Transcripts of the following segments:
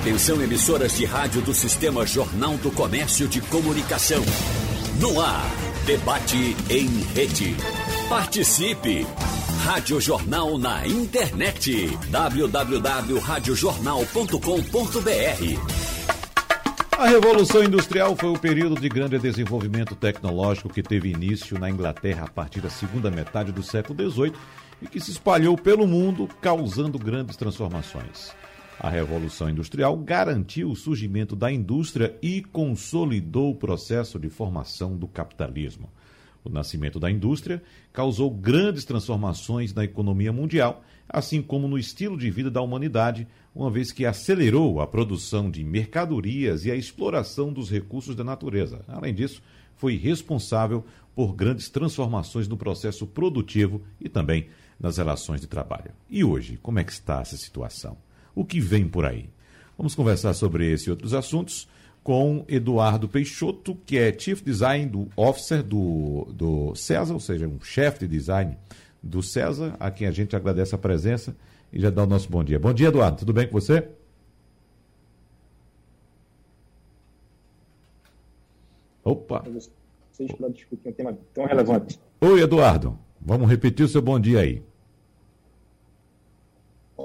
Atenção emissoras de rádio do Sistema Jornal do Comércio de Comunicação. No ar, debate em rede. Participe! Rádio Jornal na internet. www.radiojornal.com.br A Revolução Industrial foi o período de grande desenvolvimento tecnológico que teve início na Inglaterra a partir da segunda metade do século XVIII e que se espalhou pelo mundo, causando grandes transformações. A Revolução Industrial garantiu o surgimento da indústria e consolidou o processo de formação do capitalismo. O nascimento da indústria causou grandes transformações na economia mundial, assim como no estilo de vida da humanidade, uma vez que acelerou a produção de mercadorias e a exploração dos recursos da natureza. Além disso, foi responsável por grandes transformações no processo produtivo e também nas relações de trabalho. E hoje, como é que está essa situação? O que vem por aí? Vamos conversar sobre esse e outros assuntos com Eduardo Peixoto, que é Chief Design do Officer do, do César, ou seja, um chefe de design do César, a quem a gente agradece a presença e já dá o nosso bom dia. Bom dia, Eduardo. Tudo bem com você? Opa! Vocês para discutir um tema tão relevante. Oi, Eduardo. Vamos repetir o seu bom dia aí.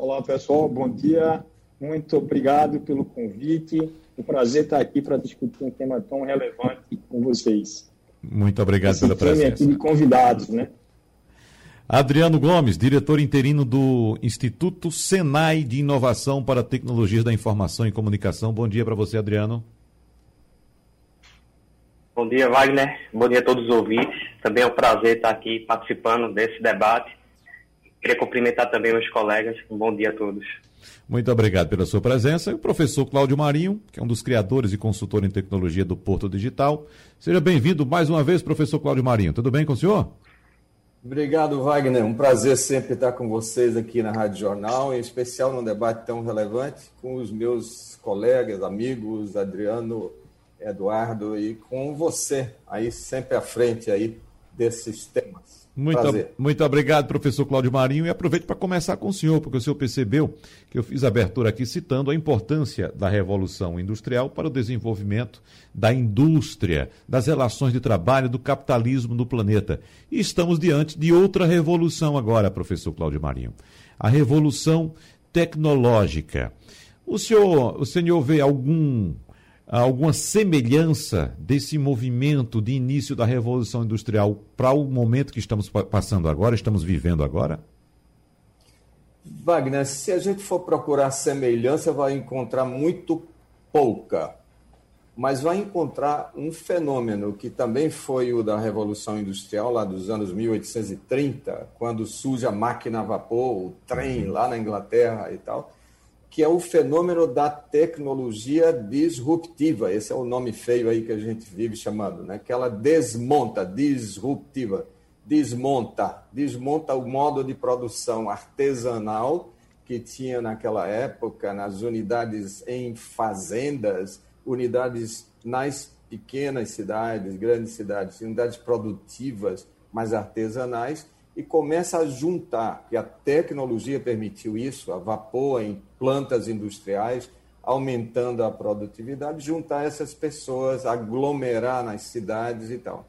Olá, pessoal. Bom dia. Muito obrigado pelo convite. O prazer estar aqui para discutir um tema tão relevante com vocês. Muito obrigado Esse pela presença. aqui de convidados, né? Adriano Gomes, diretor interino do Instituto Senai de Inovação para Tecnologias da Informação e Comunicação. Bom dia para você, Adriano. Bom dia, Wagner. Bom dia a todos os ouvintes. Também é um prazer estar aqui participando desse debate. Queria cumprimentar também meus colegas. Um bom dia a todos. Muito obrigado pela sua presença. E o professor Cláudio Marinho, que é um dos criadores e consultor em tecnologia do Porto Digital. Seja bem-vindo mais uma vez, professor Cláudio Marinho. Tudo bem com o senhor? Obrigado, Wagner. Um prazer sempre estar com vocês aqui na Rádio Jornal, em especial num debate tão relevante com os meus colegas, amigos, Adriano, Eduardo e com você aí sempre à frente aí desses temas. Muito, muito obrigado, professor Cláudio Marinho. E aproveito para começar com o senhor, porque o senhor percebeu que eu fiz a abertura aqui citando a importância da Revolução Industrial para o desenvolvimento da indústria, das relações de trabalho, do capitalismo no planeta. E estamos diante de outra revolução agora, professor Cláudio Marinho. A revolução tecnológica. O senhor, o senhor vê algum alguma semelhança desse movimento de início da Revolução Industrial para o momento que estamos passando agora, estamos vivendo agora? Wagner, se a gente for procurar semelhança, vai encontrar muito pouca, mas vai encontrar um fenômeno que também foi o da Revolução Industrial, lá dos anos 1830, quando surge a máquina a vapor, o trem lá na Inglaterra e tal que é o fenômeno da tecnologia disruptiva. Esse é o nome feio aí que a gente vive chamando, né? Que ela desmonta, disruptiva, desmonta, desmonta o modo de produção artesanal que tinha naquela época nas unidades em fazendas, unidades nas pequenas cidades, grandes cidades, unidades produtivas, mas artesanais, e começa a juntar, que a tecnologia permitiu isso, a vapor em plantas industriais, aumentando a produtividade, juntar essas pessoas, aglomerar nas cidades e tal.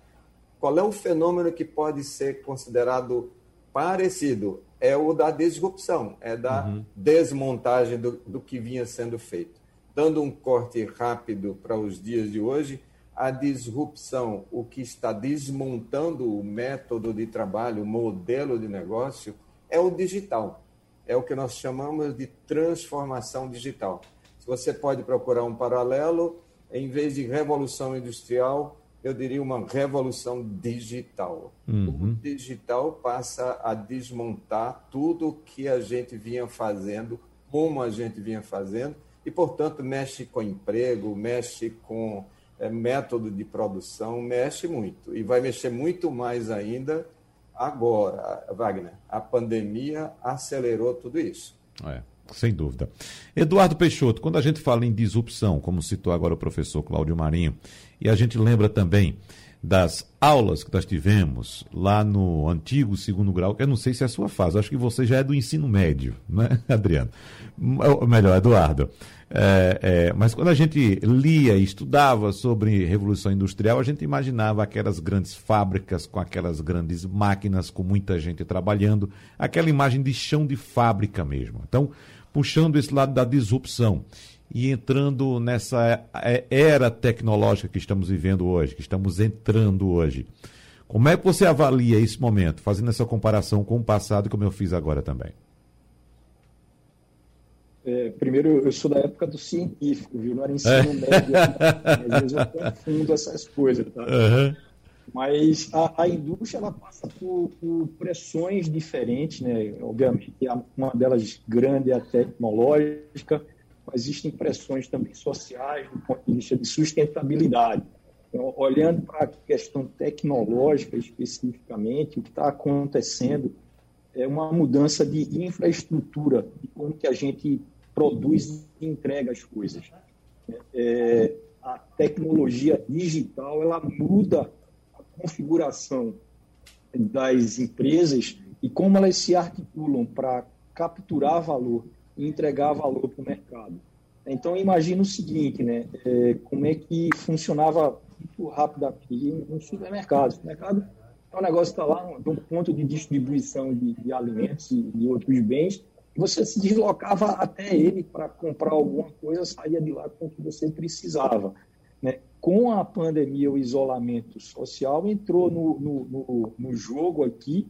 Qual é o fenômeno que pode ser considerado parecido? É o da disrupção, é da uhum. desmontagem do, do que vinha sendo feito. Dando um corte rápido para os dias de hoje, a disrupção, o que está desmontando o método de trabalho, o modelo de negócio, é o digital. É o que nós chamamos de transformação digital. Se você pode procurar um paralelo, em vez de revolução industrial, eu diria uma revolução digital. Uhum. O digital passa a desmontar tudo que a gente vinha fazendo, como a gente vinha fazendo, e, portanto, mexe com emprego, mexe com método de produção mexe muito e vai mexer muito mais ainda agora, Wagner. A pandemia acelerou tudo isso. É, sem dúvida. Eduardo Peixoto, quando a gente fala em disrupção, como citou agora o professor Cláudio Marinho, e a gente lembra também das aulas que nós tivemos lá no antigo segundo grau, que eu não sei se é a sua fase, acho que você já é do ensino médio, né, Adriano? Ou melhor, Eduardo. É, é, mas quando a gente lia e estudava sobre Revolução Industrial, a gente imaginava aquelas grandes fábricas com aquelas grandes máquinas, com muita gente trabalhando, aquela imagem de chão de fábrica mesmo. Então, puxando esse lado da disrupção e entrando nessa é, era tecnológica que estamos vivendo hoje, que estamos entrando hoje. Como é que você avalia esse momento, fazendo essa comparação com o passado, como eu fiz agora também? É, primeiro, eu sou da época do científico, viu? Não era ensino médio. Às vezes eu confundo essas coisas, tá? Uhum. Mas a, a, indústria ela passa por, por, pressões diferentes, né? Obviamente, uma delas grande é a tecnológica, mas existem pressões também sociais do ponto de vista de sustentabilidade. Então, olhando para a questão tecnológica especificamente, o que está acontecendo é uma mudança de infraestrutura, de como que a gente produz e entrega as coisas. É, a tecnologia digital ela muda a configuração das empresas e como elas se articulam para capturar valor e entregar valor para o mercado. Então, imagina o seguinte, né? É, como é que funcionava muito rapidamente no supermercado. O supermercado é um negócio que está lá, um, um ponto de distribuição de, de alimentos e de outros bens, você se deslocava até ele para comprar alguma coisa, saía de lá com o que você precisava. Né? Com a pandemia, o isolamento social entrou no, no, no, no jogo aqui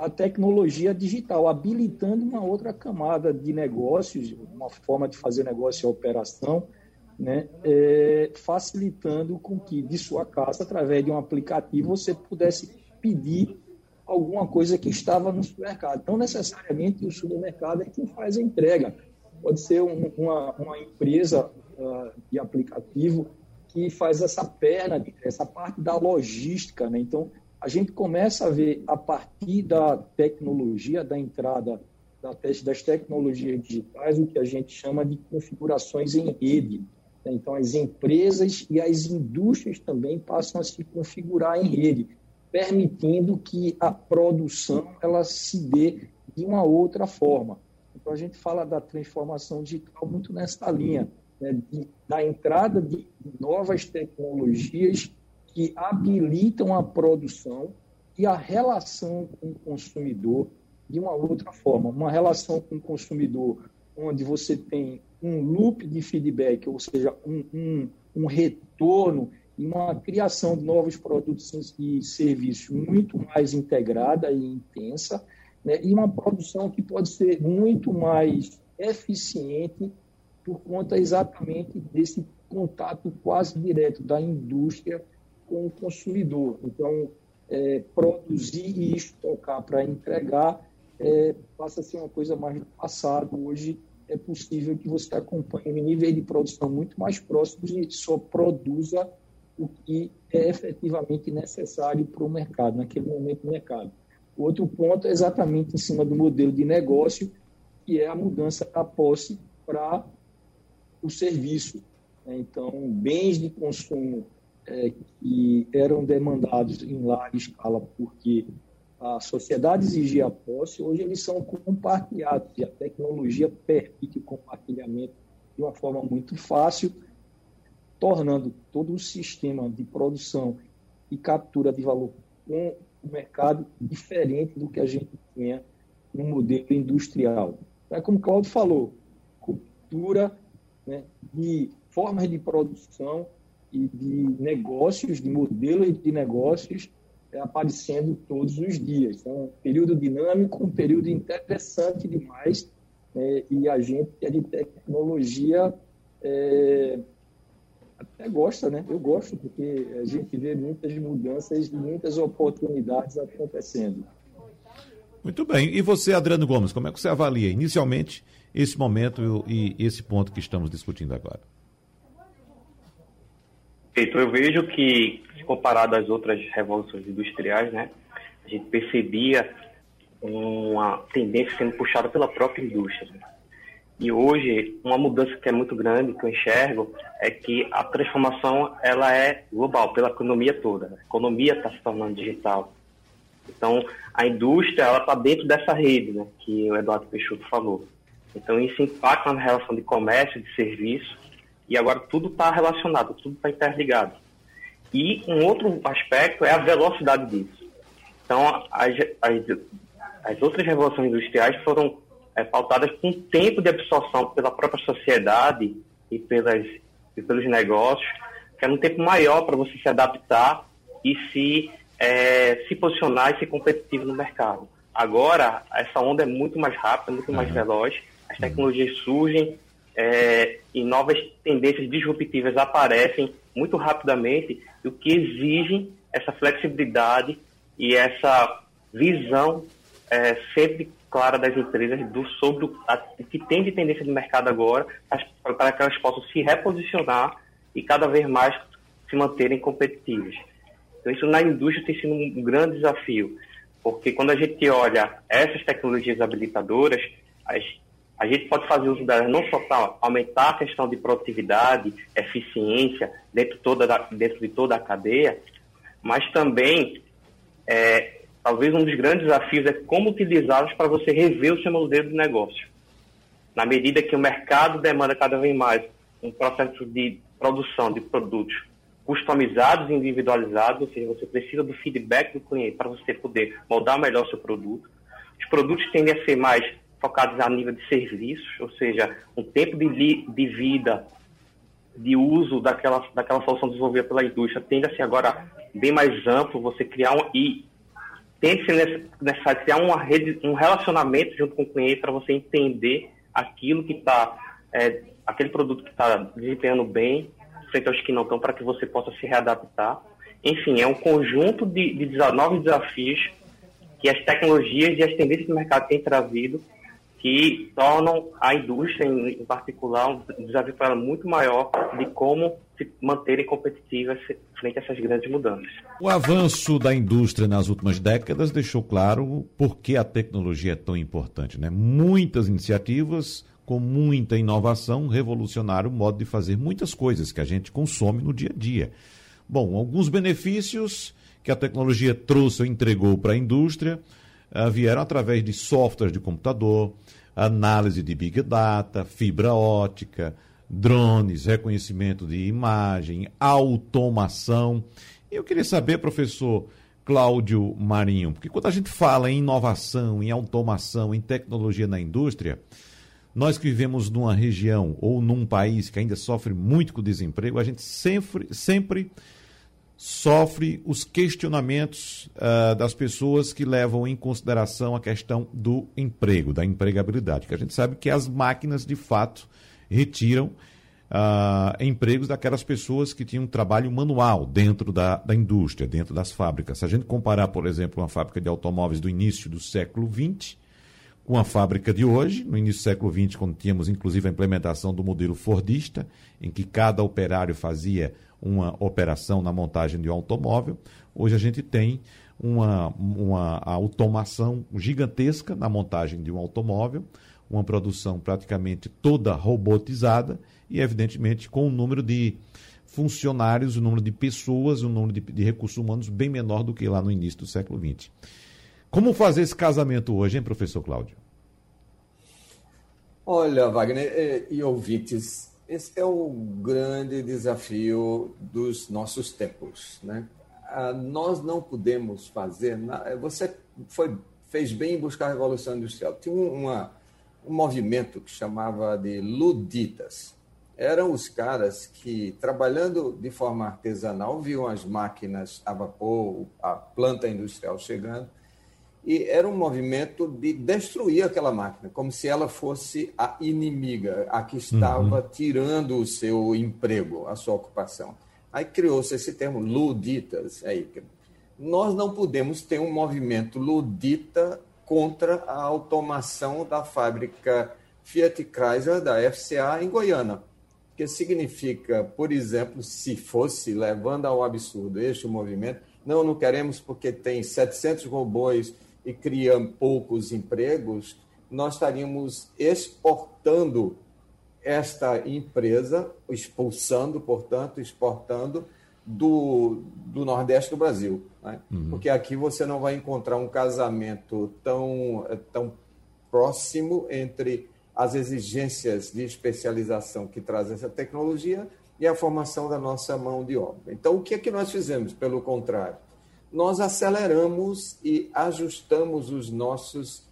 a tecnologia digital, habilitando uma outra camada de negócios, uma forma de fazer negócio e operação, né, é, facilitando com que de sua casa, através de um aplicativo, você pudesse pedir alguma coisa que estava no supermercado. Não necessariamente o supermercado é quem faz a entrega. Pode ser um, uma, uma empresa uh, de aplicativo que faz essa perna, essa parte da logística. Né? Então, a gente começa a ver, a partir da tecnologia, da entrada da teste das tecnologias digitais, o que a gente chama de configurações em rede. Então, as empresas e as indústrias também passam a se configurar em rede, permitindo que a produção ela se dê de uma outra forma. Então, a gente fala da transformação digital muito nessa linha, né, da entrada de novas tecnologias que habilitam a produção e a relação com o consumidor de uma outra forma. Uma relação com o consumidor onde você tem um loop de feedback, ou seja, um, um, um retorno e uma criação de novos produtos e serviços muito mais integrada e intensa, né? e uma produção que pode ser muito mais eficiente por conta exatamente desse contato quase direto da indústria com o consumidor. Então, é, produzir e estocar para entregar é, passa a ser uma coisa mais do passado. Hoje é possível que você acompanhe um nível de produção muito mais próximo e só produza o que é efetivamente necessário para o mercado, naquele momento do mercado. Outro ponto é exatamente em cima do modelo de negócio, que é a mudança da posse para o serviço. Então, bens de consumo é, que eram demandados em larga escala porque a sociedade exigia a posse, hoje eles são compartilhados e a tecnologia permite o compartilhamento de uma forma muito fácil, tornando todo o sistema de produção e captura de valor com o mercado diferente do que a gente tinha no modelo industrial. É como o Claudio falou, cultura né, de formas de produção e de negócios, de modelos de negócios é, aparecendo todos os dias. Então, um período dinâmico, um período interessante demais, é, e a gente que é de tecnologia é, até gosta, né? Eu gosto, porque a gente vê muitas mudanças e muitas oportunidades acontecendo. Muito bem. E você, Adriano Gomes, como é que você avalia inicialmente esse momento e esse ponto que estamos discutindo agora? Eu vejo que, comparado às outras revoluções industriais, né, a gente percebia uma tendência sendo puxada pela própria indústria. Né? E hoje, uma mudança que é muito grande, que eu enxergo, é que a transformação ela é global, pela economia toda. A economia está se tornando digital. Então, a indústria ela está dentro dessa rede, né, que o Eduardo Peixoto falou. Então, isso impacta na relação de comércio, de serviço, e agora tudo está relacionado, tudo está interligado. E um outro aspecto é a velocidade disso. Então, as, as, as outras revoluções industriais foram é, pautadas com tempo de absorção pela própria sociedade e, pelas, e pelos negócios, que era um tempo maior para você se adaptar e se, é, se posicionar e ser competitivo no mercado. Agora, essa onda é muito mais rápida, muito mais uhum. veloz, as tecnologias surgem é, e novas tendências disruptivas aparecem muito rapidamente, o que exige essa flexibilidade e essa visão é, sempre clara das empresas do, sobre o, que tem de tendência de mercado agora, para que elas possam se reposicionar e cada vez mais se manterem competitivas. Então, isso na indústria tem sido um grande desafio, porque quando a gente olha essas tecnologias habilitadoras, as, a gente pode fazer uso delas não só para aumentar a questão de produtividade, eficiência dentro, toda da, dentro de toda a cadeia, mas também é, talvez um dos grandes desafios é como utilizá-los para você rever o seu modelo de negócio. Na medida que o mercado demanda cada vez mais um processo de produção de produtos customizados e individualizados, ou seja, você precisa do feedback do cliente para você poder moldar melhor o seu produto. Os produtos tendem a ser mais focados a nível de serviços, ou seja, um tempo de, de vida, de uso daquela, daquela solução desenvolvida pela indústria tende a ser agora bem mais amplo, você criar um, e tem que ser necessário criar uma rede, um relacionamento junto com o cliente para você entender aquilo que está, é, aquele produto que está desempenhando bem, frente aos que não estão, para que você possa se readaptar. Enfim, é um conjunto de, de novos desafios que as tecnologias e as tendências do mercado têm trazido que tornam a indústria, em, particular, um desafio para ela muito maior de como se manterem competitivas frente a essas grandes mudanças. O avanço da indústria nas últimas décadas deixou claro por que a tecnologia é tão importante. Né? Muitas iniciativas com muita inovação revolucionaram o modo de fazer muitas coisas que a gente consome no dia a dia. Bom, alguns benefícios que a tecnologia trouxe ou entregou para a indústria vieram através de softwares de computador, análise de big data, fibra ótica, drones, reconhecimento de imagem, automação. Eu queria saber, professor Cláudio Marinho, porque quando a gente fala em inovação, em automação, em tecnologia na indústria, nós que vivemos numa região ou num país que ainda sofre muito com desemprego, a gente sempre, sempre sofre os questionamentos uh, das pessoas que levam em consideração a questão do emprego, da empregabilidade, que a gente sabe que as máquinas de fato retiram uh, empregos daquelas pessoas que tinham trabalho manual dentro da, da indústria, dentro das fábricas. Se a gente comparar, por exemplo, uma fábrica de automóveis do início do século XX com a fábrica de hoje, no início do século XX, quando tínhamos inclusive a implementação do modelo Fordista, em que cada operário fazia uma operação na montagem de um automóvel. Hoje a gente tem uma, uma automação gigantesca na montagem de um automóvel, uma produção praticamente toda robotizada e, evidentemente, com um número de funcionários, o um número de pessoas, o um número de, de, recursos humanos bem menor do que lá no início do século XX. Como fazer esse casamento hoje, hein, professor Cláudio? Olha, Wagner e, e ouvintes, esse é o grande desafio dos nossos tempos. Né? Ah, nós não podemos fazer. Você foi, fez bem em buscar a Revolução Industrial. Tinha uma, um movimento que chamava de luditas. Eram os caras que, trabalhando de forma artesanal, viam as máquinas a vapor, a planta industrial chegando, e era um movimento de destruir aquela máquina, como se ela fosse a inimiga, a que estava uhum. tirando o seu emprego, a sua ocupação. Aí criou-se esse termo luditas. Aí, nós não podemos ter um movimento ludita contra a automação da fábrica Fiat Chrysler da FCA em Goiânia, que significa, por exemplo, se fosse levando ao absurdo este movimento, não, não queremos porque tem 700 robôs e cria poucos empregos, nós estaríamos exportando esta empresa, expulsando, portanto, exportando do, do Nordeste do Brasil. Né? Uhum. Porque aqui você não vai encontrar um casamento tão, tão próximo entre as exigências de especialização que traz essa tecnologia e a formação da nossa mão de obra. Então, o que é que nós fizemos? Pelo contrário, nós aceleramos e ajustamos os nossos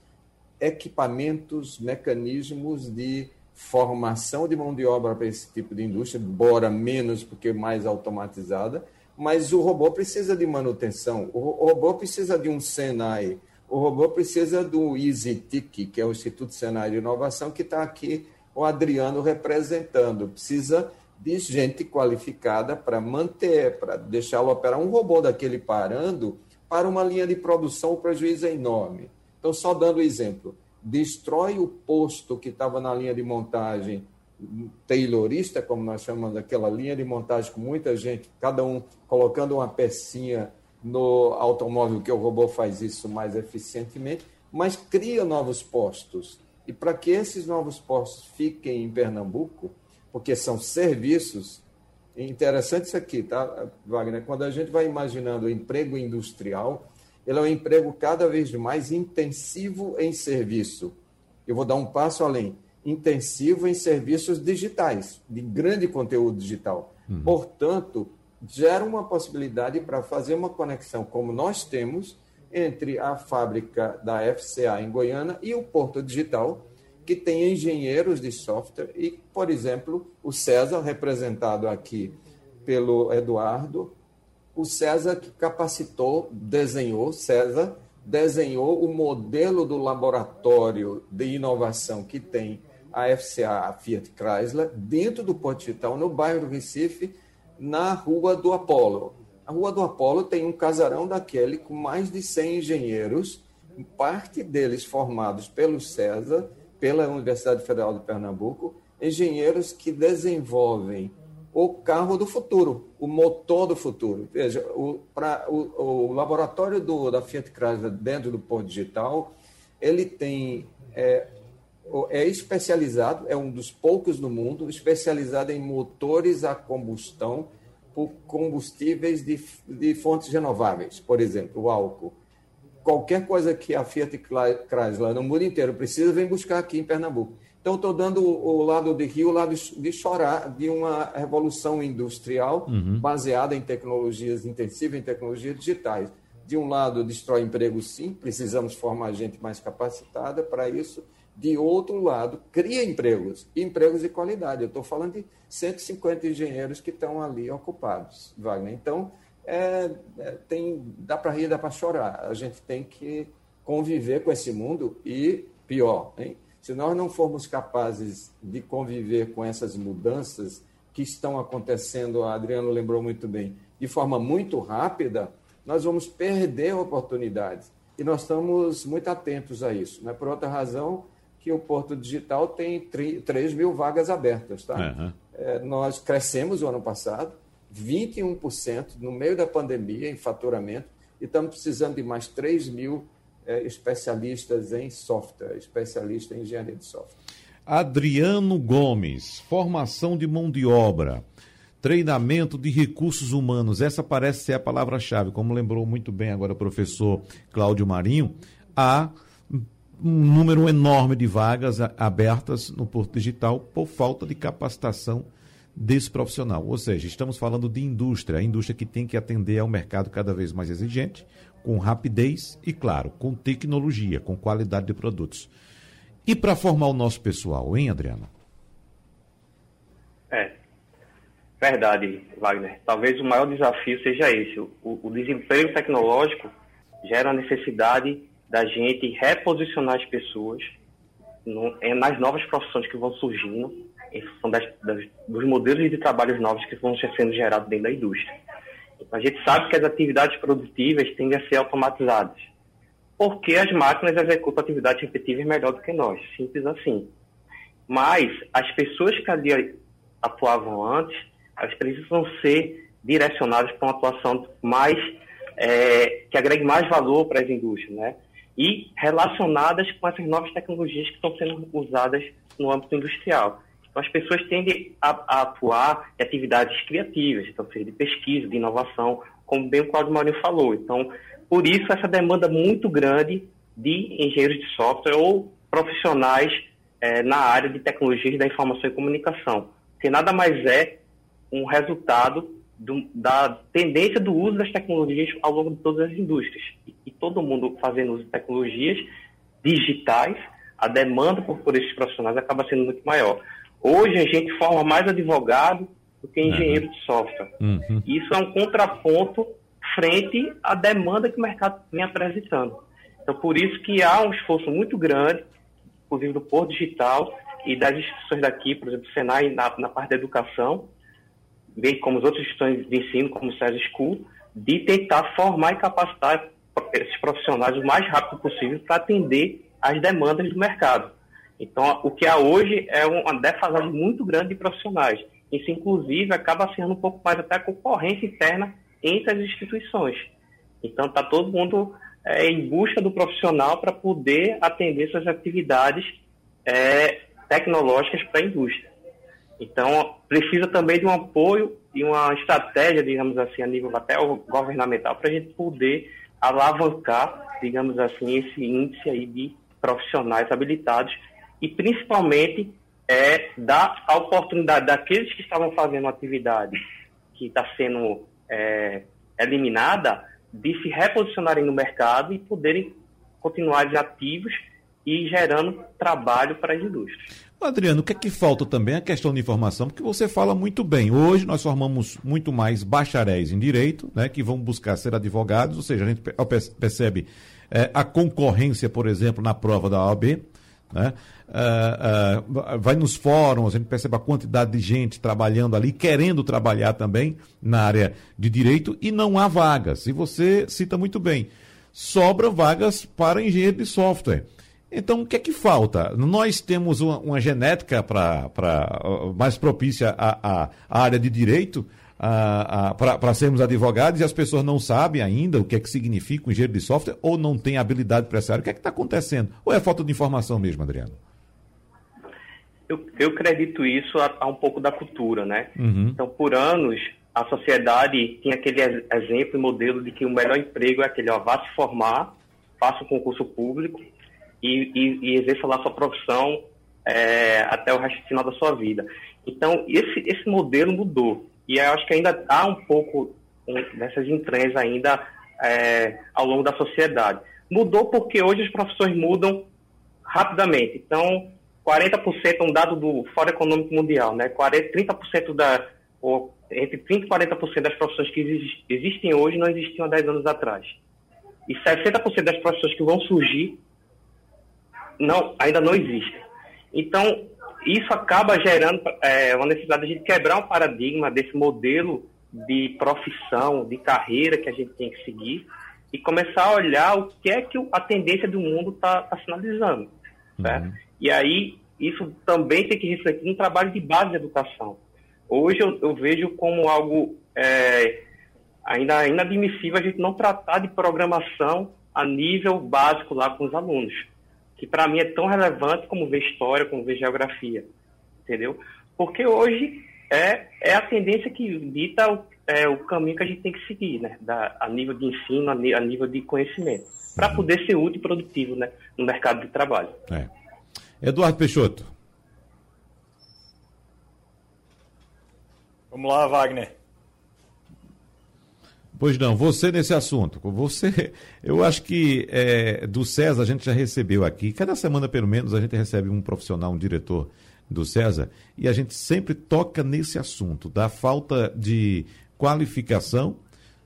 equipamentos, mecanismos de formação de mão de obra para esse tipo de indústria, embora menos porque mais automatizada, mas o robô precisa de manutenção, o robô precisa de um Senai, o robô precisa do EasyTIC, que é o Instituto Senai de Inovação, que está aqui o Adriano representando. Precisa de gente qualificada para manter, para deixá-lo operar. Um robô daquele parando para uma linha de produção, o prejuízo é enorme. Então, só dando exemplo, destrói o posto que estava na linha de montagem taylorista, como nós chamamos aquela linha de montagem com muita gente, cada um colocando uma pecinha no automóvel, que o robô faz isso mais eficientemente, mas cria novos postos. E para que esses novos postos fiquem em Pernambuco, porque são serviços. Interessante isso aqui, tá, Wagner? Quando a gente vai imaginando o emprego industrial, ele é um emprego cada vez mais intensivo em serviço. Eu vou dar um passo além. Intensivo em serviços digitais, de grande conteúdo digital. Uhum. Portanto, gera uma possibilidade para fazer uma conexão, como nós temos, entre a fábrica da FCA em Goiânia e o Porto Digital, que tem engenheiros de software e, por exemplo, o César, representado aqui pelo Eduardo, o César que capacitou, desenhou, César desenhou o modelo do laboratório de inovação que tem a FCA, a Fiat Chrysler, dentro do Porto Digital, no bairro do Recife, na Rua do Apolo. A Rua do Apolo tem um casarão daquele com mais de 100 engenheiros, parte deles formados pelo César, pela Universidade Federal de Pernambuco, engenheiros que desenvolvem o carro do futuro, o motor do futuro. Veja, o, pra, o, o laboratório do, da Fiat Chrysler dentro do Porto Digital, ele tem é, é especializado, é um dos poucos no mundo, especializado em motores a combustão por combustíveis de, de fontes renováveis, por exemplo, o álcool qualquer coisa que a Fiat Chrysler no mundo inteiro precisa, vem buscar aqui em Pernambuco. Então, estou dando o lado de Rio, o lado de chorar de uma revolução industrial uhum. baseada em tecnologias intensivas, em tecnologias digitais. De um lado, destrói empregos, sim, precisamos formar gente mais capacitada para isso. De outro lado, cria empregos, empregos de qualidade. Eu estou falando de 150 engenheiros que estão ali ocupados, Wagner. Então, é, tem, dá para rir, dá para chorar. A gente tem que conviver com esse mundo e, pior, hein? se nós não formos capazes de conviver com essas mudanças que estão acontecendo, a Adriano lembrou muito bem, de forma muito rápida, nós vamos perder oportunidades. E nós estamos muito atentos a isso. Né? Por outra razão, que o Porto Digital tem 3 mil vagas abertas. Tá? Uhum. É, nós crescemos o ano passado, 21% no meio da pandemia em faturamento e estamos precisando de mais 3 mil é, especialistas em software, especialistas em engenharia de software. Adriano Gomes, formação de mão de obra, treinamento de recursos humanos, essa parece ser a palavra-chave, como lembrou muito bem agora o professor Cláudio Marinho, há um número enorme de vagas abertas no Porto Digital por falta de capacitação desse profissional. Ou seja, estamos falando de indústria, a indústria que tem que atender ao mercado cada vez mais exigente, com rapidez e, claro, com tecnologia, com qualidade de produtos. E para formar o nosso pessoal, hein, Adriana? É, verdade, Wagner. Talvez o maior desafio seja esse. O, o desemprego tecnológico gera a necessidade da gente reposicionar as pessoas no, nas novas profissões que vão surgindo em função das, das, dos modelos de trabalhos novos que vão sendo gerados dentro da indústria. A gente sabe que as atividades produtivas tendem a ser automatizadas, porque as máquinas executam atividades repetitivas melhor do que nós, simples assim. Mas as pessoas que ali atuavam antes, elas precisam ser direcionadas para uma atuação mais é, que agregue mais valor para as indústrias, né? e relacionadas com essas novas tecnologias que estão sendo usadas no âmbito industrial. Então, as pessoas tendem a, a atuar em atividades criativas, então, seja de pesquisa, de inovação, como bem o Claudio Maurinho falou. Então, por isso, essa demanda muito grande de engenheiros de software ou profissionais é, na área de tecnologias da informação e comunicação, que nada mais é um resultado do, da tendência do uso das tecnologias ao longo de todas as indústrias. E, e, todo mundo fazendo uso de tecnologias digitais, a demanda por, por esses profissionais acaba sendo muito maior. Hoje a gente forma mais advogado do que engenheiro uhum. de software. Uhum. Isso é um contraponto frente à demanda que o mercado vem apresentando. Então, por isso que há um esforço muito grande, inclusive do Porto Digital e das instituições daqui, por exemplo, o Senai, na, na parte da educação, bem como as outras instituições de ensino, como o SESI School, de tentar formar e capacitar esses profissionais o mais rápido possível para atender às demandas do mercado. Então, o que há hoje é uma defasagem muito grande de profissionais. Isso, inclusive, acaba sendo um pouco mais até a concorrência interna entre as instituições. Então, está todo mundo é, em busca do profissional para poder atender suas atividades é, tecnológicas para a indústria. Então, precisa também de um apoio e uma estratégia, digamos assim, a nível até governamental, para a gente poder alavancar, digamos assim, esse índice aí de profissionais habilitados e, principalmente, é, dar a oportunidade daqueles que estavam fazendo atividade que está sendo é, eliminada de se reposicionarem no mercado e poderem continuar ativos e gerando trabalho para as indústrias. Adriano, o que é que falta também a questão de informação, porque você fala muito bem. Hoje nós formamos muito mais bacharéis em direito, né, que vão buscar ser advogados, ou seja, a gente percebe é, a concorrência, por exemplo, na prova da OAB. Né? Uh, uh, vai nos fóruns, a gente percebe a quantidade de gente trabalhando ali, querendo trabalhar também na área de direito, e não há vagas. E você cita muito bem, sobram vagas para engenheiro de software. Então, o que é que falta? Nós temos uma, uma genética pra, pra, mais propícia à área de direito, para sermos advogados, e as pessoas não sabem ainda o que é que significa um engenheiro de software, ou não tem habilidade para essa área. O que é que está acontecendo? Ou é falta de informação mesmo, Adriano? Eu, eu acredito isso a, a, um pouco da cultura, né? Uhum. Então, por anos, a sociedade tinha aquele exemplo e modelo de que o melhor emprego é aquele, ó, vá se formar, faça um concurso público, e, e, e exerça lá sua profissão é, até o resto final da sua vida. Então, esse, esse modelo mudou. E eu acho que ainda há um pouco dessas entranhas ainda é, ao longo da sociedade. Mudou porque hoje as profissões mudam rapidamente. Então, 40% é um dado do Fórum Econômico Mundial, né? 40, 30% da, ou entre 30% e 40% das profissões que existem hoje não existiam há 10 anos atrás. E 60% das profissões que vão surgir não, ainda não existe. Então, isso acaba gerando é, uma necessidade de a gente quebrar um paradigma desse modelo de profissão, de carreira que a gente tem que seguir e começar a olhar o que é que a tendência do mundo está tá sinalizando. Uhum. E aí, isso também tem que refletir no trabalho de base de educação. Hoje eu, eu vejo como algo é, ainda inadmissível a gente não tratar de programação a nível básico lá com os alunos que para mim é tão relevante como ver história, como ver geografia, entendeu? Porque hoje é, é a tendência que dita o, é, o caminho que a gente tem que seguir, né? Da, a nível de ensino, a, a nível de conhecimento, para poder ser útil e produtivo né? no mercado de trabalho. É. Eduardo Peixoto. Vamos lá, Wagner. Pois não, você nesse assunto. Você, eu acho que é, do César a gente já recebeu aqui, cada semana pelo menos a gente recebe um profissional, um diretor do César, e a gente sempre toca nesse assunto, da falta de qualificação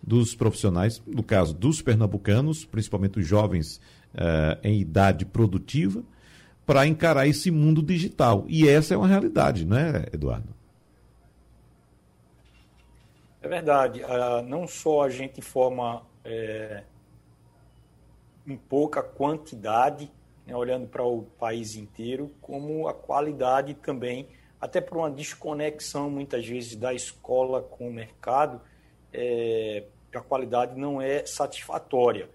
dos profissionais, no caso dos pernambucanos, principalmente os jovens uh, em idade produtiva, para encarar esse mundo digital. E essa é uma realidade, não é, Eduardo? É verdade. Uh, não só a gente forma é, em pouca quantidade, né, olhando para o país inteiro, como a qualidade também, até por uma desconexão muitas vezes da escola com o mercado, é, a qualidade não é satisfatória.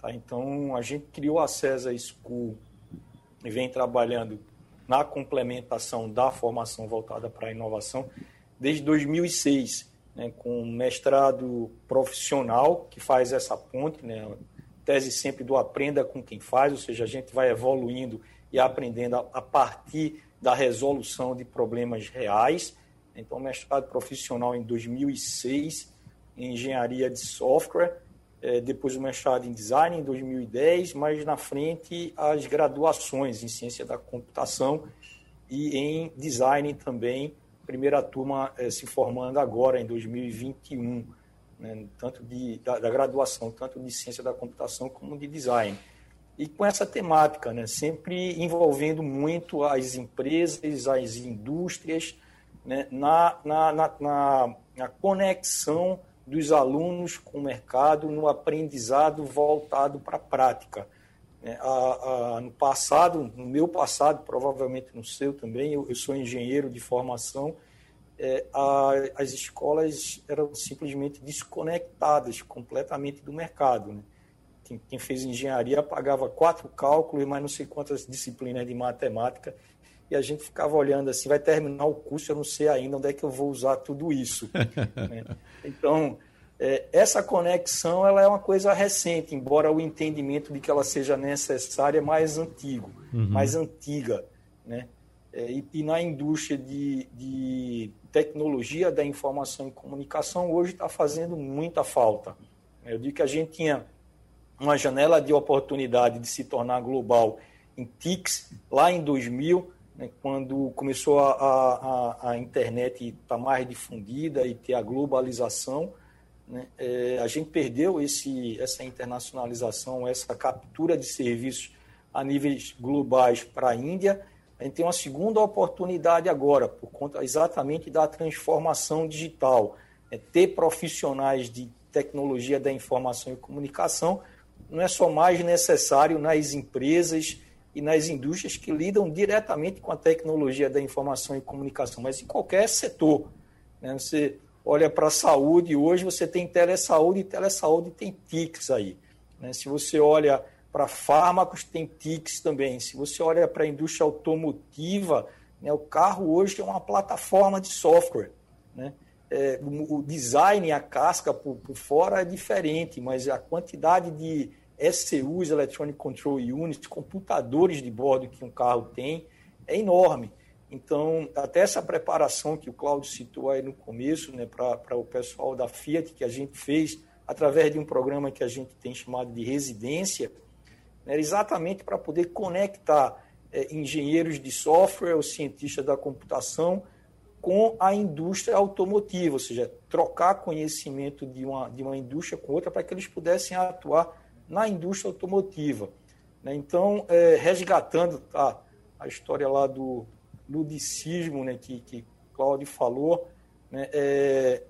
Tá? Então, a gente criou a CESA School e vem trabalhando na complementação da formação voltada para a inovação desde 2006, né, com mestrado profissional que faz essa ponte, né, tese sempre do aprenda com quem faz, ou seja, a gente vai evoluindo e aprendendo a, a partir da resolução de problemas reais. Então, mestrado profissional em 2006 em engenharia de software, é, depois o mestrado em design em 2010, mas na frente as graduações em ciência da computação e em design também, primeira turma é, se formando agora em 2021, né, tanto de, da, da, graduação, tanto de ciência da computação como de design. E com essa temática, né, sempre envolvendo muito as empresas, as indústrias, né, na, na, na, na conexão dos alunos com o mercado no aprendizado voltado para a prática. É, a, a, no passado, no meu passado, provavelmente no seu também, eu, eu sou engenheiro de formação, é, a, as escolas eram simplesmente desconectadas completamente do mercado. Né? Quem, quem, fez engenharia pagava quatro cálculos, mas não sei quantas disciplinas de matemática, e a gente ficava olhando assim, vai terminar o curso, eu não sei ainda onde é que eu vou usar tudo isso. né? Então, é, essa conexão ela é uma coisa recente, embora o entendimento de que ela seja necessária é mais antigo, uhum. mais antiga. Né? É, e, e, na indústria de, de, tecnologia da informação e comunicação, hoje está fazendo muita falta. Eu digo que a gente tinha uma janela de oportunidade de se tornar global em TICs lá em 2000, né, quando começou a, a, a internet estar tá mais difundida e ter a globalização, né, é, a gente perdeu esse, essa internacionalização, essa captura de serviços a níveis globais para a Índia. A gente tem uma segunda oportunidade agora, por conta exatamente da transformação digital. É, ter profissionais de tecnologia da informação e comunicação não é só mais necessário nas empresas e nas indústrias que lidam diretamente com a tecnologia da informação e comunicação, mas em qualquer setor. Né? Você olha para a saúde, hoje você tem telesaúde e telesaúde tem TICs aí. Né? Se você olha para fármacos, tem TICs também. Se você olha para a indústria automotiva, né, o carro hoje é uma plataforma de software. Né? É, o design, a casca por, por fora é diferente, mas a quantidade de ECUs, Electronic Control Units, computadores de bordo que um carro tem, é enorme. Então, até essa preparação que o Cláudio citou aí no começo, né, para o pessoal da Fiat, que a gente fez através de um programa que a gente tem chamado de residência, né, exatamente para poder conectar é, engenheiros de software, ou cientistas da computação, com a indústria automotiva, ou seja, trocar conhecimento de uma, de uma indústria com outra para que eles pudessem atuar na indústria automotiva. Né? Então, é, resgatando tá, a história lá do ludicismo né, que, que Cláudio falou, né, é,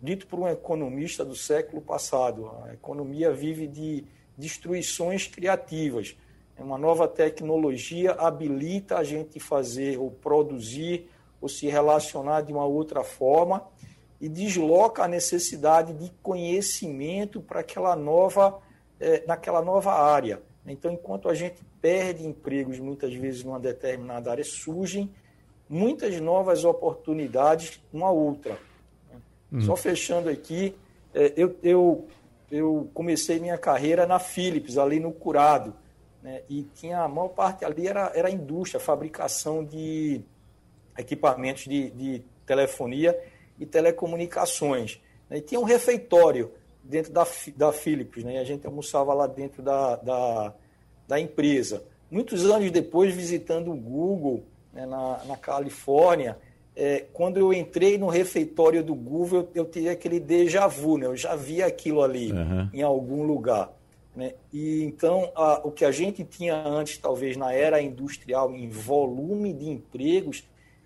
dito por um economista do século passado, a economia vive de destruições criativas. Uma nova tecnologia habilita a gente fazer ou produzir ou se relacionar de uma outra forma e desloca a necessidade de conhecimento para aquela nova é, naquela nova área. Então, enquanto a gente perde empregos muitas vezes numa determinada área, surgem muitas novas oportunidades uma outra. Hum. Só fechando aqui, é, eu, eu, eu comecei minha carreira na Philips, ali no Curado, né, e tinha a maior parte ali era, era indústria, fabricação de equipamentos de, de telefonia e telecomunicações. Né, e tinha um refeitório dentro da, da Philips, né? E a gente almoçava lá dentro da, da, da empresa. Muitos anos depois, visitando o Google né, na, na Califórnia, é, quando eu entrei no refeitório do Google, eu, eu tive aquele déjà vu, né? Eu já vi aquilo ali uhum. em algum lugar. Né? E então, a, o que a gente tinha antes, talvez na era industrial, em volume de empregos,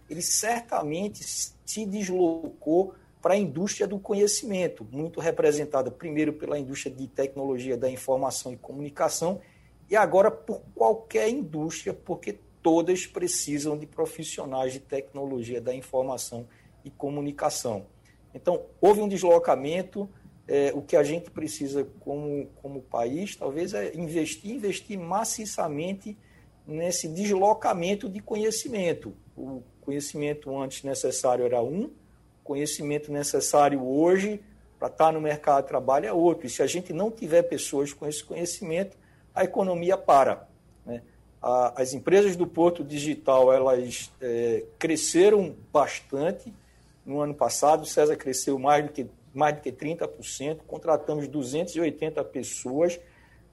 ele certamente se deslocou para a indústria do conhecimento, muito representada primeiro pela indústria de tecnologia da informação e comunicação, e agora por qualquer indústria, porque todas precisam de profissionais de tecnologia da informação e comunicação. Então, houve um deslocamento, é, o que a gente precisa como, como país, talvez, é investir, investir maciçamente nesse deslocamento de conhecimento. O conhecimento antes necessário era um, conhecimento necessário hoje para estar no mercado de trabalho é outro. E se a gente não tiver pessoas com esse conhecimento, a economia para. Né? as empresas do Porto Digital elas é, cresceram bastante no ano passado. O César cresceu mais do que mais do que 30%, contratamos 280 pessoas.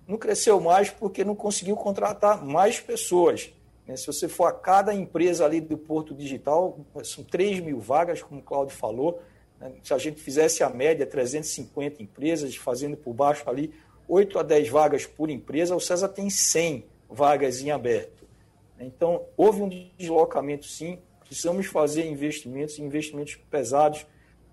Não cresceu mais porque não conseguiu contratar mais pessoas. Né? Se você for a cada empresa ali do Porto Digital, são 3 mil vagas, como o Claudio falou. Né? Se a gente fizesse a média, 350 empresas, fazendo por baixo ali 8 a 10 vagas por empresa, o César tem 100 vagas em aberto. Então, houve um deslocamento, sim. Precisamos fazer investimentos, investimentos pesados,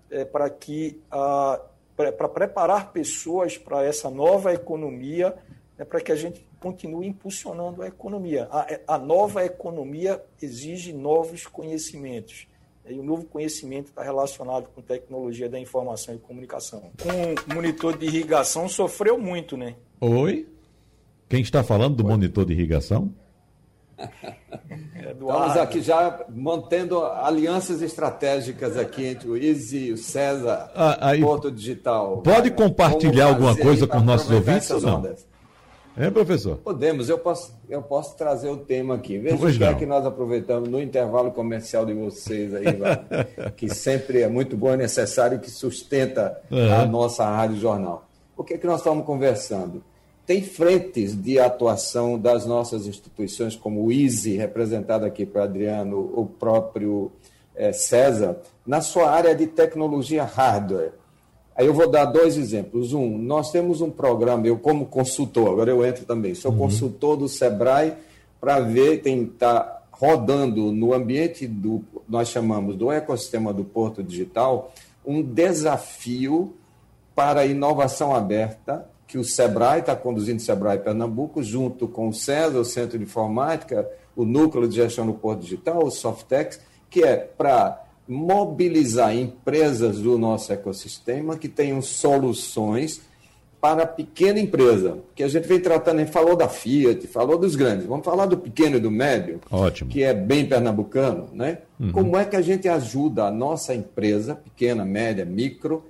é, para que para preparar pessoas para essa nova economia, né, para que a gente continue impulsionando a economia. A, a, nova economia exige novos conhecimentos. E o novo conhecimento está relacionado com tecnologia da informação e comunicação. Com o monitor de irrigação sofreu muito, né? Oi? Quem está falando do Oi. monitor de irrigação? Estamos aqui já mantendo alianças estratégicas aqui entre o Easy, o César, ah, aí, Porto Digital. Pode compartilhar alguma coisa com os nossos ouvintes ou não? Ondas? É, professor? Podemos, eu posso, eu posso trazer o tema aqui. Veja pois o que é que nós aproveitamos no intervalo comercial de vocês aí, que sempre é muito bom e necessário que sustenta uhum. a nossa Rádio Jornal. O que é que nós estamos conversando? Tem frentes de atuação das nossas instituições, como o ISE, representado aqui para Adriano, o próprio é, César, na sua área de tecnologia hardware. Aí eu vou dar dois exemplos. Um, nós temos um programa, eu como consultor, agora eu entro também, sou uhum. consultor do Sebrae para ver, tentar tá rodando no ambiente do, nós chamamos do ecossistema do Porto Digital, um desafio para a inovação aberta que o SEBRAE está conduzindo o SEBRAE Pernambuco, junto com o CESA, o Centro de Informática, o Núcleo de Gestão do Porto Digital, o Softex, que é para mobilizar empresas do nosso ecossistema que tenham soluções para a pequena empresa, que a gente vem tratando, a gente falou da Fiat, falou dos grandes, vamos falar do pequeno e do médio, Ótimo. que é bem pernambucano, né? Uhum. Como é que a gente ajuda a nossa empresa, pequena, média, micro,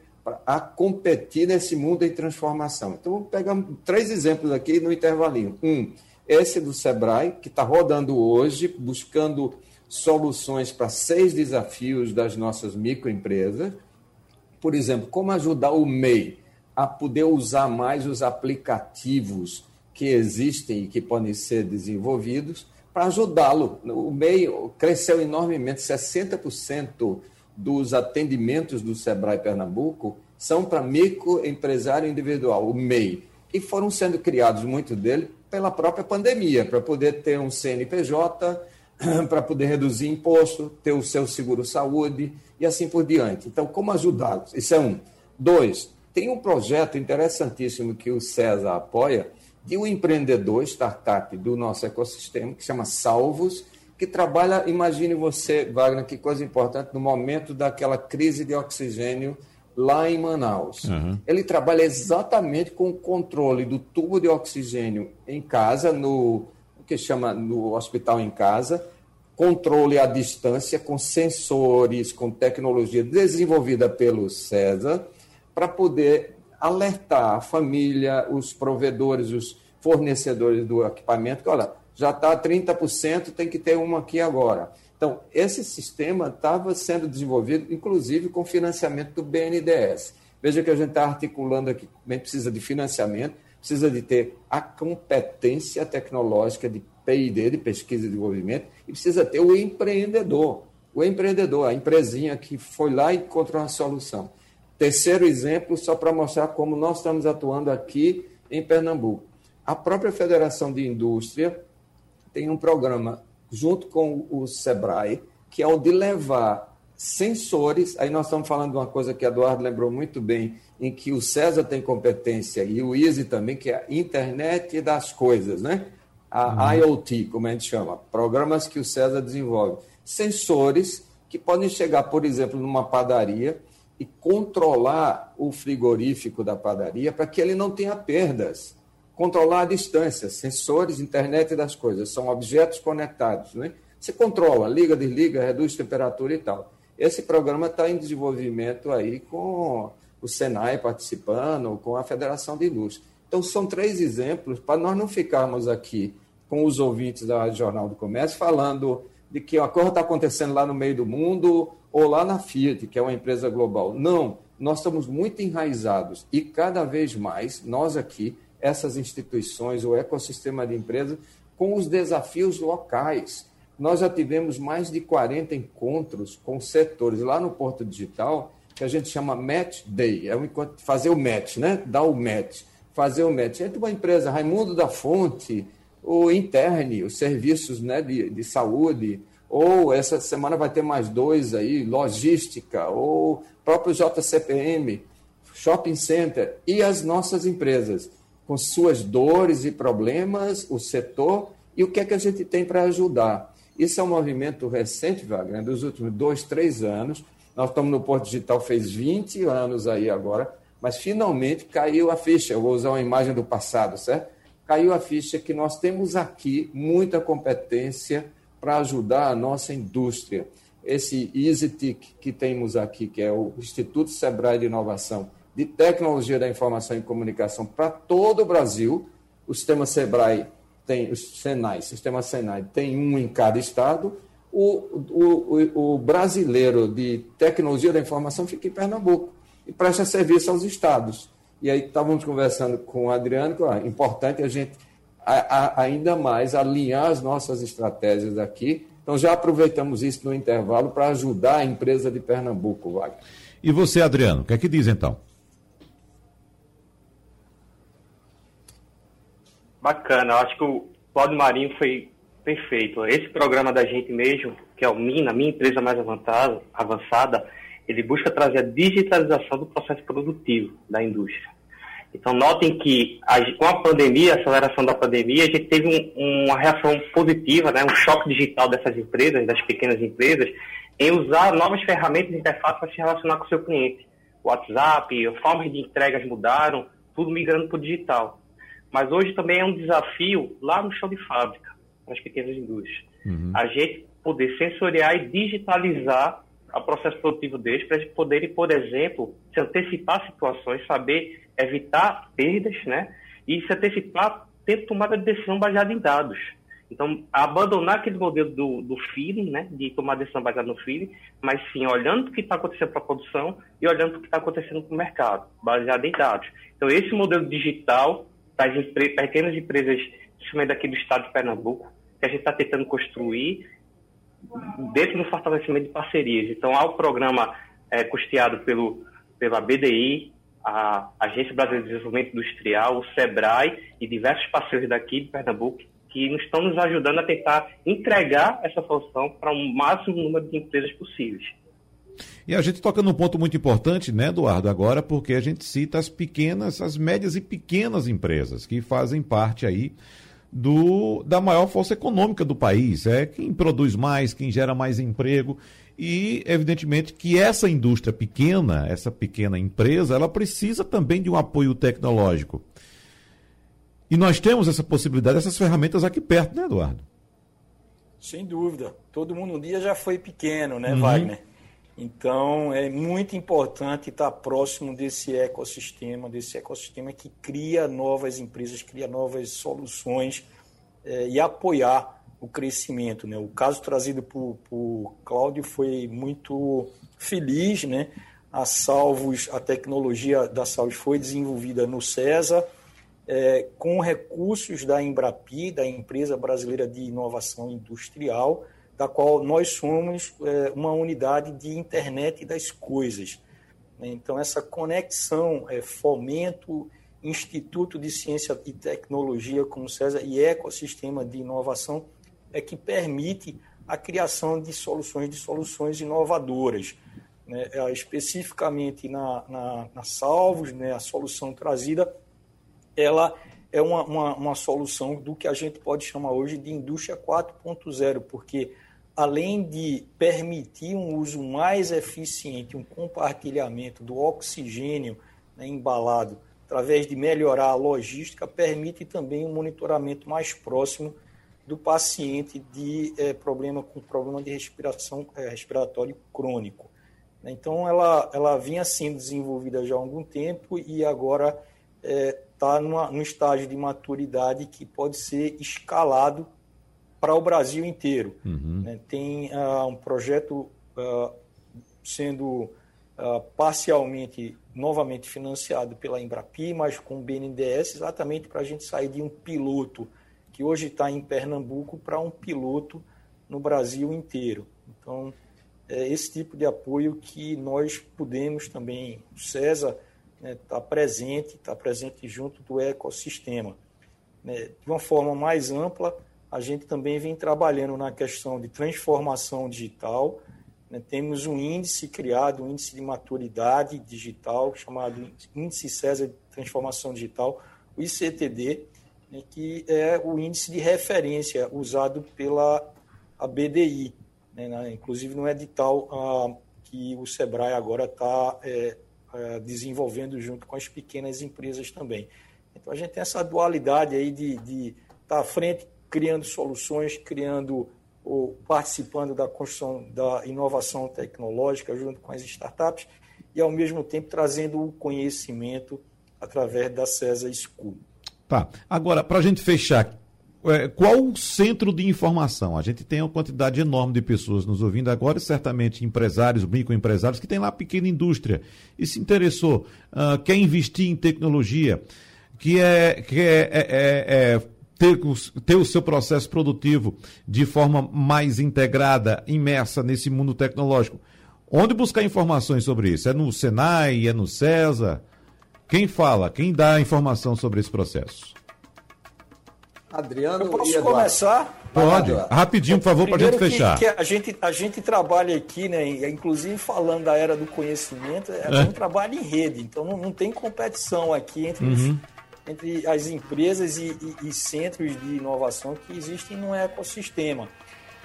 a competir nesse mundo em transformação. Então, pegar três exemplos aqui no intervalinho. Um, esse do Sebrae, que está rodando hoje, buscando soluções para seis desafios das nossas microempresas. Por exemplo, como ajudar o MEI a poder usar mais os aplicativos que existem e que podem ser desenvolvidos para ajudá-lo. O MEI cresceu enormemente, 60% dos atendimentos do Sebrae Pernambuco são para microempresário individual, o MEI, e foram sendo criados, muito dele, pela própria pandemia, para poder ter um CNPJ, para poder reduzir imposto, ter o seu seguro-saúde e assim por diante. Então, como ajudá-los? Isso é um. Dois, tem um projeto interessantíssimo que o César apoia, de um empreendedor, startup do nosso ecossistema, que chama Salvos, que trabalha, imagine você, Wagner, que coisa importante, no momento daquela crise de oxigênio lá em Manaus. Uhum. Ele trabalha exatamente com o controle do tubo de oxigênio em casa, no o que chama no hospital em casa, controle à distância com sensores, com tecnologia desenvolvida pelo César, para poder alertar a família, os provedores, os fornecedores do equipamento, que olha, já está 30%, tem que ter uma aqui agora. Então, esse sistema estava sendo desenvolvido, inclusive, com financiamento do BNDES. Veja que a gente está articulando aqui, também precisa de financiamento, precisa de ter a competência tecnológica de P&D, de pesquisa e desenvolvimento, e precisa ter o empreendedor, o empreendedor, a empresinha que foi lá e encontrou uma solução. Terceiro exemplo, só para mostrar como nós estamos atuando aqui em Pernambuco. A própria Federação de Indústria tem um programa junto com o Sebrae, que é o de levar sensores. Aí nós estamos falando de uma coisa que Eduardo lembrou muito bem, em que o César tem competência e o Easy também, que é a internet das coisas, né? A uhum. IoT, como a gente chama, programas que o César desenvolve. Sensores que podem chegar, por exemplo, numa padaria e controlar o frigorífico da padaria para que ele não tenha perdas. Controlar a distância, sensores, internet das coisas, são objetos conectados. Né? Você controla, liga, desliga, reduz temperatura e tal. Esse programa está em desenvolvimento aí com o Senai participando, com a Federação de Indústria. Então, são três exemplos para nós não ficarmos aqui com os ouvintes da Jornal do Comércio falando de que a coisa está acontecendo lá no meio do mundo ou lá na Fiat, que é uma empresa global. Não, nós estamos muito enraizados e cada vez mais nós aqui, essas instituições, o ecossistema de empresas, com os desafios locais. Nós já tivemos mais de 40 encontros com setores lá no Porto Digital, que a gente chama Match Day, é um encontro, fazer o match, né? Dar o match, fazer o match. Entre uma empresa, Raimundo da Fonte, o Interne, os serviços né, de, de saúde, ou essa semana vai ter mais dois aí, logística, ou próprio JCPM, shopping center, e as nossas empresas, com suas dores e problemas, o setor, e o que é que a gente tem para ajudar. Isso é um movimento recente, Wagner, dos últimos dois, três anos. Nós estamos no Porto Digital, fez 20 anos aí agora, mas finalmente caiu a ficha. Eu vou usar uma imagem do passado, certo? Caiu a ficha que nós temos aqui muita competência para ajudar a nossa indústria. Esse EasyTIC que temos aqui, que é o Instituto Sebrae de Inovação de Tecnologia da Informação e Comunicação para todo o Brasil, o sistema Sebrae tem, o Senai, sistema Senai tem um em cada estado, o, o, o, brasileiro de tecnologia da informação fica em Pernambuco e presta serviço aos estados. E aí estávamos conversando com o Adriano, que é importante a gente a, a, ainda mais alinhar as nossas estratégias aqui. Então, já aproveitamos isso no intervalo para ajudar a empresa de Pernambuco, Wagner. E você, Adriano, o que é que diz então? Bacana, eu acho que o Cláudio Marinho foi perfeito. Esse programa da gente mesmo, que é o MINA, minha empresa mais avançada, avançada, ele busca trazer a digitalização do processo produtivo da indústria. Então, notem que com a pandemia, a aceleração da pandemia, a gente teve um, uma reação positiva, né, um choque digital dessas empresas, das pequenas empresas, em usar novas ferramentas de interface para se relacionar com o seu cliente. WhatsApp, formas de entregas mudaram, tudo migrando para o digital. Mas hoje também é um desafio lá no chão de fábrica, nas pequenas indústrias. Uhum. A gente poder sensoriar e digitalizar o processo produtivo deles para eles poderem, por exemplo, se antecipar a situações, saber evitar perdas, né? E se antecipar, ter tomada de decisão baseada em dados. Então, abandonar aquele modelo do, do feeling, né? De tomar decisão baseada no feeling, mas sim olhando o que está acontecendo para a produção e olhando o que está acontecendo para o mercado, baseado em dados. Então, esse modelo digital para as pequenas empresas, principalmente daqui do estado de Pernambuco, que a gente está tentando construir dentro do fortalecimento de parcerias. Então, há o programa é, custeado pelo, pela BDI, a Agência Brasileira de Desenvolvimento Industrial, o SEBRAE e diversos parceiros daqui de Pernambuco que estão nos ajudando a tentar entregar essa solução para o um máximo número de empresas possíveis. E a gente toca num ponto muito importante, né, Eduardo, agora, porque a gente cita as pequenas, as médias e pequenas empresas que fazem parte aí do, da maior força econômica do país. É quem produz mais, quem gera mais emprego. E, evidentemente, que essa indústria pequena, essa pequena empresa, ela precisa também de um apoio tecnológico. E nós temos essa possibilidade, essas ferramentas aqui perto, né, Eduardo? Sem dúvida. Todo mundo um dia já foi pequeno, né, uhum. Wagner? Então, é muito importante estar próximo desse ecossistema, desse ecossistema que cria novas empresas, cria novas soluções é, e apoiar o crescimento. Né? O caso trazido por, por Cláudio foi muito feliz. Né? A Salvos, a tecnologia da Salvos foi desenvolvida no CESA, é, com recursos da Embrapi, da Empresa Brasileira de Inovação Industrial, da qual nós somos é, uma unidade de internet das coisas. Então, essa conexão, é, fomento, Instituto de Ciência e Tecnologia, como César, e ecossistema de inovação, é que permite a criação de soluções, de soluções inovadoras. Né? É, especificamente na, na, na Salvos, né, a solução trazida, ela é uma, uma, uma, solução do que a gente pode chamar hoje de indústria 4.0, porque além de permitir um uso mais eficiente, um compartilhamento do oxigênio né, embalado, através de melhorar a logística, permite também um monitoramento mais próximo do paciente de é, problema com problema de respiração é, respiratório crônico. Então, ela, ela vinha sendo desenvolvida já há algum tempo e agora está num estágio de maturidade que pode ser escalado para o Brasil inteiro. Uhum. Né? Tem uh, um projeto uh, sendo uh, parcialmente, novamente financiado pela Embrapi, mas com o BNDES, exatamente para a gente sair de um piloto que hoje está em Pernambuco para um piloto no Brasil inteiro. Então, é esse tipo de apoio que nós podemos também, o César está né, tá presente, está presente junto do ecossistema. Né, de uma forma mais ampla, a gente também vem trabalhando na questão de transformação digital. Né? Temos um índice criado, um índice de maturidade digital, chamado Índice César de Transformação Digital, o ICTD, né? que é o índice de referência usado pela a BDI, né? inclusive no edital ah, que o Sebrae agora está é, desenvolvendo junto com as pequenas empresas também. Então a gente tem essa dualidade aí de estar de tá à frente criando soluções, criando ou participando da construção da inovação tecnológica junto com as startups e ao mesmo tempo trazendo o conhecimento através da CESA School. Tá. Agora, para a gente fechar, qual o centro de informação? A gente tem uma quantidade enorme de pessoas nos ouvindo agora, certamente empresários, microempresários, que tem lá pequena indústria e se interessou, uh, quer investir em tecnologia, que é, que é, é, é, é ter, ter o seu processo produtivo de forma mais integrada, imersa nesse mundo tecnológico. Onde buscar informações sobre isso? É no Senai? É no CESA? Quem fala? Quem dá informação sobre esse processo? Adriano, eu posso começar? Pode, rapidinho, por favor, para a gente fechar. Que a, gente, a gente trabalha aqui, né, inclusive falando da era do conhecimento, é, é. um trabalho em rede, então não, não tem competição aqui entre uhum entre as empresas e, e, e centros de inovação que existem no ecossistema.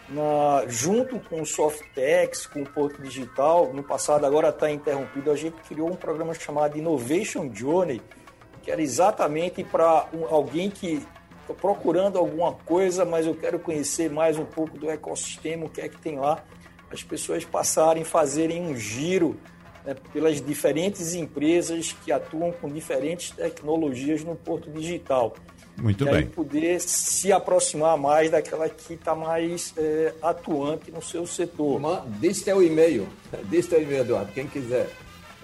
Na, junto com o Softex, com o Porto Digital, no passado agora está interrompido, a gente criou um programa chamado Innovation Journey, que era exatamente para um, alguém que está procurando alguma coisa, mas eu quero conhecer mais um pouco do ecossistema, o que é que tem lá, as pessoas passarem, fazerem um giro né, pelas diferentes empresas que atuam com diferentes tecnologias no Porto Digital. Muito e bem. poder se aproximar mais daquela que está mais é, atuante no seu setor. Deixe teu e-mail. Deixe teu e-mail, Eduardo, quem quiser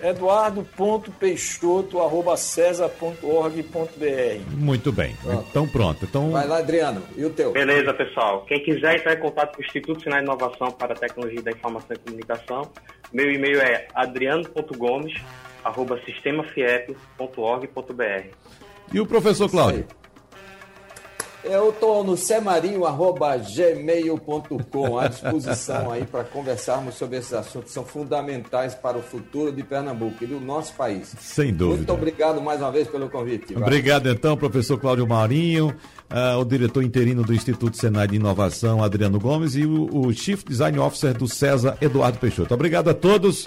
eduardo.peixoto.cesa.org.br Muito bem. Pronto. Então pronto. Então... Vai lá, Adriano. E o teu? Beleza, pessoal. Quem quiser entrar em contato com o Instituto Sinal de Inovação para a Tecnologia da Informação e Comunicação, meu e-mail é adriano.gomes.sistemafiep.org.br E o professor Cláudio? Eu estou no semarinho.gmail.com à disposição aí para conversarmos sobre esses assuntos que são fundamentais para o futuro de Pernambuco e do nosso país. Sem dúvida. Muito obrigado mais uma vez pelo convite. Vai. Obrigado então, professor Cláudio Marinho, uh, o diretor interino do Instituto Senai de Inovação, Adriano Gomes, e o, o Chief Design Officer do César, Eduardo Peixoto. Obrigado a todos.